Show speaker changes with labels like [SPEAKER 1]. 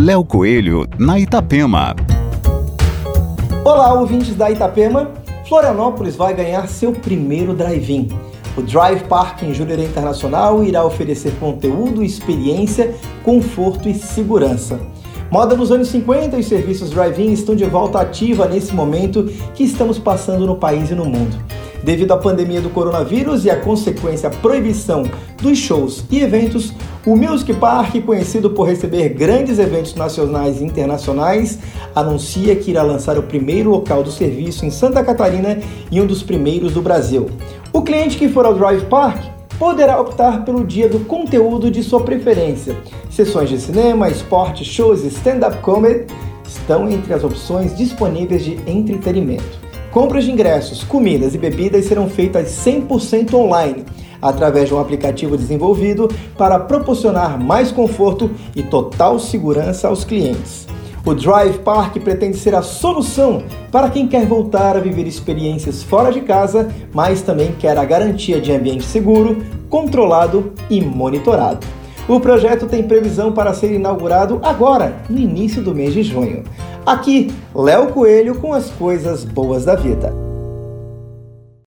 [SPEAKER 1] Léo Coelho, na Itapema.
[SPEAKER 2] Olá, ouvintes da Itapema. Florianópolis vai ganhar seu primeiro drive-in. O Drive Park em Jurerê Internacional irá oferecer conteúdo, experiência, conforto e segurança. Moda nos anos 50 e serviços drive-in estão de volta ativa nesse momento que estamos passando no país e no mundo. Devido à pandemia do coronavírus e à consequência proibição dos shows e eventos, o Music Park, conhecido por receber grandes eventos nacionais e internacionais, anuncia que irá lançar o primeiro local do serviço em Santa Catarina e um dos primeiros do Brasil. O cliente que for ao Drive Park poderá optar pelo dia do conteúdo de sua preferência. Sessões de cinema, esporte, shows e stand-up comedy estão entre as opções disponíveis de entretenimento. Compras de ingressos, comidas e bebidas serão feitas 100% online, através de um aplicativo desenvolvido para proporcionar mais conforto e total segurança aos clientes. O Drive Park pretende ser a solução para quem quer voltar a viver experiências fora de casa, mas também quer a garantia de ambiente seguro, controlado e monitorado. O projeto tem previsão para ser inaugurado agora, no início do mês de junho. Aqui, Léo Coelho com as coisas boas da vida.